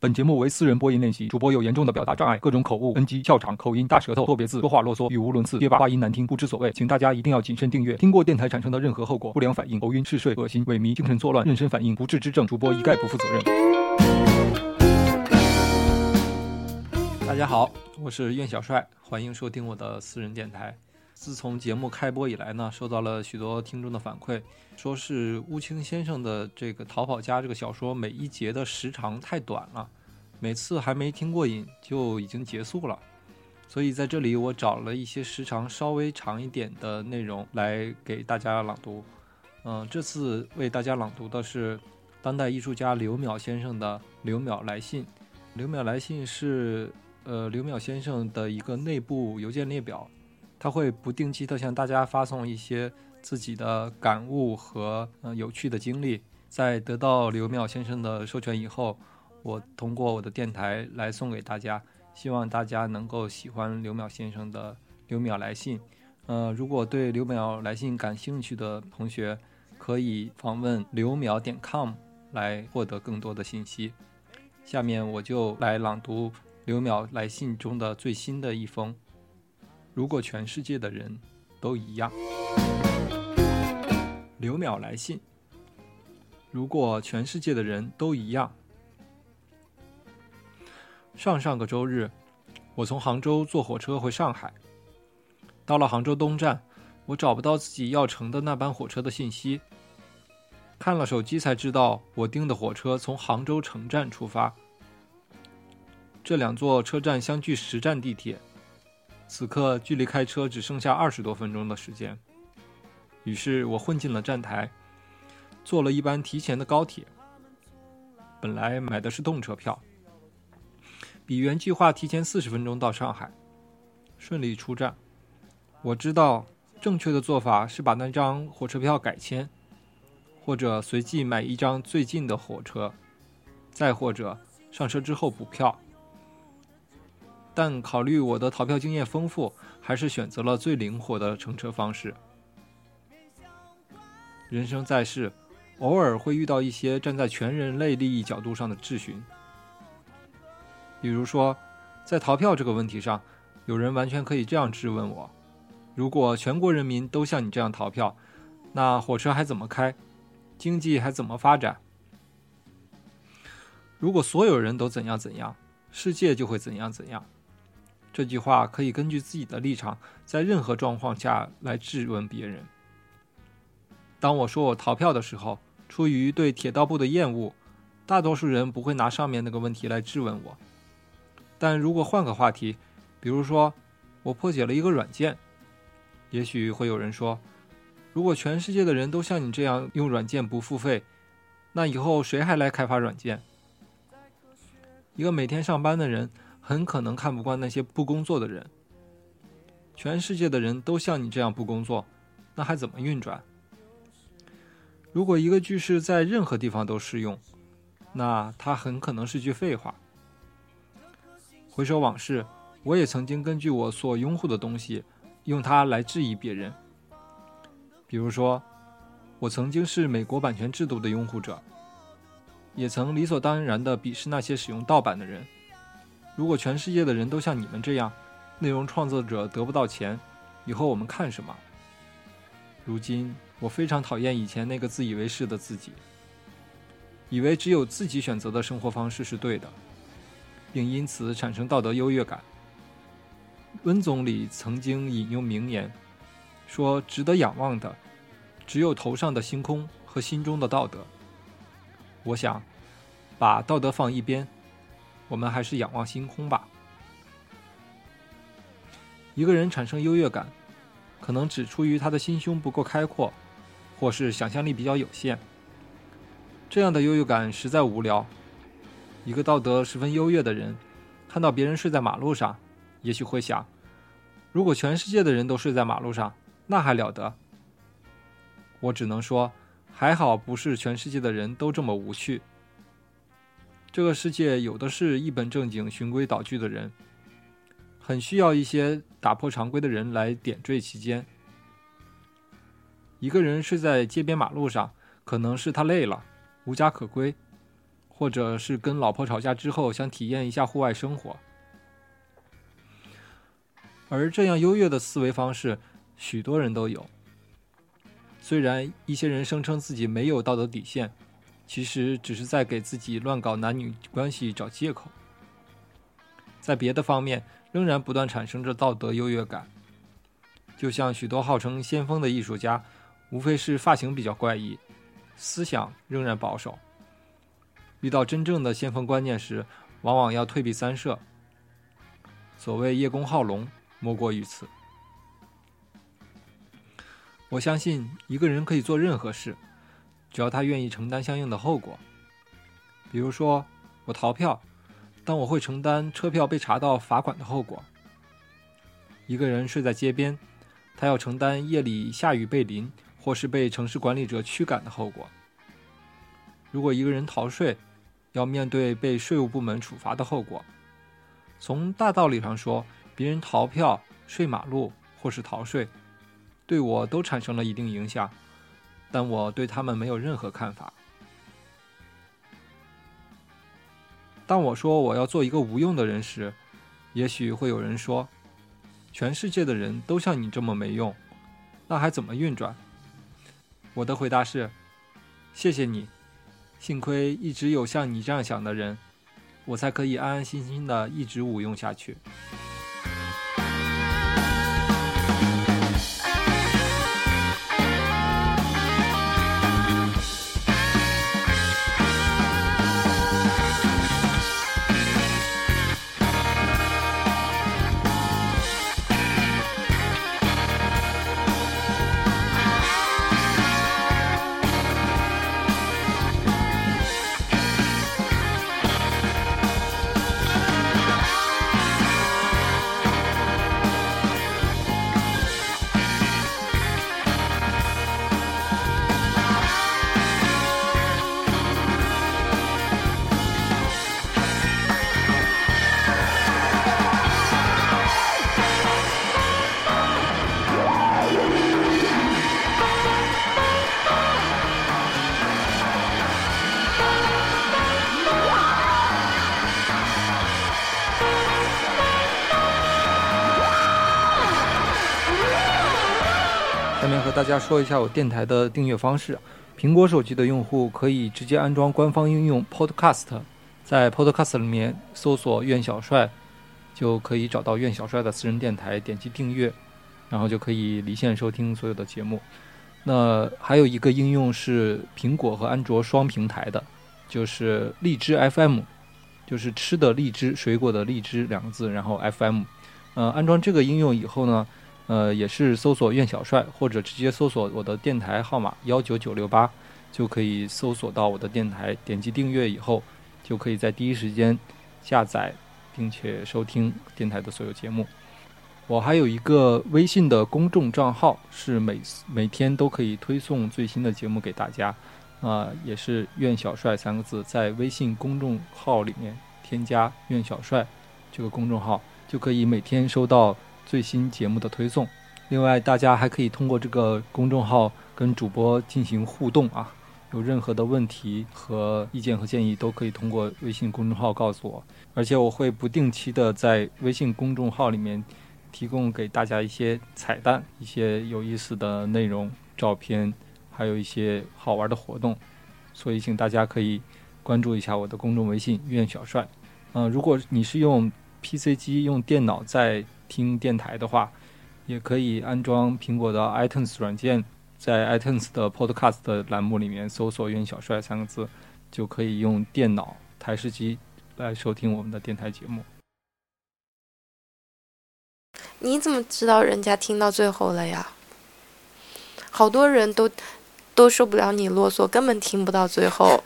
本节目为私人播音练习，主播有严重的表达障碍，各种口误、NG、笑场、口音、大舌头、错别字、说话啰嗦、语无伦次、结巴、话音难听，不知所谓，请大家一定要谨慎订阅。听过电台产生的任何后果，不良反应、头晕、嗜睡、恶心、萎靡、精神错乱、妊娠反应、不治之症，主播一概不负责任。大家好，我是苑小帅，欢迎收听我的私人电台。自从节目开播以来呢，收到了许多听众的反馈，说是乌青先生的这个《逃跑家》这个小说每一节的时长太短了，每次还没听过瘾就已经结束了。所以在这里我找了一些时长稍微长一点的内容来给大家朗读。嗯，这次为大家朗读的是当代艺术家刘淼先生的《刘淼来信》。刘淼来信是呃刘淼先生的一个内部邮件列表。他会不定期的向大家发送一些自己的感悟和呃有趣的经历，在得到刘淼先生的授权以后，我通过我的电台来送给大家，希望大家能够喜欢刘淼先生的刘淼来信。呃，如果对刘淼来信感兴趣的同学，可以访问刘淼点 com 来获得更多的信息。下面我就来朗读刘淼来信中的最新的一封。如果全世界的人都一样，刘淼来信。如果全世界的人都一样，上上个周日，我从杭州坐火车回上海，到了杭州东站，我找不到自己要乘的那班火车的信息，看了手机才知道我订的火车从杭州城站出发，这两座车站相距十站地铁。此刻距离开车只剩下二十多分钟的时间，于是我混进了站台，坐了一班提前的高铁。本来买的是动车票，比原计划提前四十分钟到上海，顺利出站。我知道正确的做法是把那张火车票改签，或者随即买一张最近的火车，再或者上车之后补票。但考虑我的逃票经验丰富，还是选择了最灵活的乘车方式。人生在世，偶尔会遇到一些站在全人类利益角度上的质询。比如说，在逃票这个问题上，有人完全可以这样质问我：如果全国人民都像你这样逃票，那火车还怎么开？经济还怎么发展？如果所有人都怎样怎样，世界就会怎样怎样。这句话可以根据自己的立场，在任何状况下来质问别人。当我说我逃票的时候，出于对铁道部的厌恶，大多数人不会拿上面那个问题来质问我。但如果换个话题，比如说我破解了一个软件，也许会有人说：“如果全世界的人都像你这样用软件不付费，那以后谁还来开发软件？”一个每天上班的人。很可能看不惯那些不工作的人。全世界的人都像你这样不工作，那还怎么运转？如果一个句式在任何地方都适用，那它很可能是句废话。回首往事，我也曾经根据我所拥护的东西，用它来质疑别人。比如说，我曾经是美国版权制度的拥护者，也曾理所当然地鄙视那些使用盗版的人。如果全世界的人都像你们这样，内容创作者得不到钱，以后我们看什么？如今我非常讨厌以前那个自以为是的自己，以为只有自己选择的生活方式是对的，并因此产生道德优越感。温总理曾经引用名言，说：“值得仰望的，只有头上的星空和心中的道德。”我想，把道德放一边。我们还是仰望星空吧。一个人产生优越感，可能只出于他的心胸不够开阔，或是想象力比较有限。这样的优越感实在无聊。一个道德十分优越的人，看到别人睡在马路上，也许会想：如果全世界的人都睡在马路上，那还了得？我只能说，还好不是全世界的人都这么无趣。这个世界有的是一本正经、循规蹈矩的人，很需要一些打破常规的人来点缀其间。一个人睡在街边马路上，可能是他累了，无家可归，或者是跟老婆吵架之后想体验一下户外生活。而这样优越的思维方式，许多人都有。虽然一些人声称自己没有道德底线，其实只是在给自己乱搞男女关系找借口。在别的方面，仍然不断产生着道德优越感。就像许多号称先锋的艺术家，无非是发型比较怪异，思想仍然保守。遇到真正的先锋观念时，往往要退避三舍。所谓叶公好龙，莫过于此。我相信一个人可以做任何事，只要他愿意承担相应的后果。比如说，我逃票，但我会承担车票被查到罚款的后果。一个人睡在街边，他要承担夜里下雨被淋，或是被城市管理者驱赶的后果。如果一个人逃税，要面对被税务部门处罚的后果。从大道理上说，别人逃票、睡马路或是逃税。对我都产生了一定影响，但我对他们没有任何看法。当我说我要做一个无用的人时，也许会有人说：“全世界的人都像你这么没用，那还怎么运转？”我的回答是：“谢谢你，幸亏一直有像你这样想的人，我才可以安安心心的一直无用下去。”和大家说一下我电台的订阅方式。苹果手机的用户可以直接安装官方应用 Podcast，在 Podcast 里面搜索“苑小帅”，就可以找到苑小帅的私人电台，点击订阅，然后就可以离线收听所有的节目。那还有一个应用是苹果和安卓双平台的，就是荔枝 FM，就是吃的荔枝、水果的荔枝两个字，然后 FM。呃，安装这个应用以后呢？呃，也是搜索“苑小帅”或者直接搜索我的电台号码幺九九六八，就可以搜索到我的电台。点击订阅以后，就可以在第一时间下载并且收听电台的所有节目。我还有一个微信的公众账号，是每每天都可以推送最新的节目给大家。啊，也是“苑小帅”三个字，在微信公众号里面添加“苑小帅”这个公众号，就可以每天收到。最新节目的推送，另外大家还可以通过这个公众号跟主播进行互动啊，有任何的问题和意见和建议都可以通过微信公众号告诉我，而且我会不定期的在微信公众号里面提供给大家一些彩蛋、一些有意思的内容、照片，还有一些好玩的活动，所以请大家可以关注一下我的公众微信“苑小帅”。嗯，如果你是用 PC 机、用电脑在听电台的话，也可以安装苹果的 iTunes 软件，在 iTunes 的 Podcast 栏目里面搜索“袁小帅”三个字，就可以用电脑台式机来收听我们的电台节目。你怎么知道人家听到最后了呀？好多人都都受不了你啰嗦，根本听不到最后。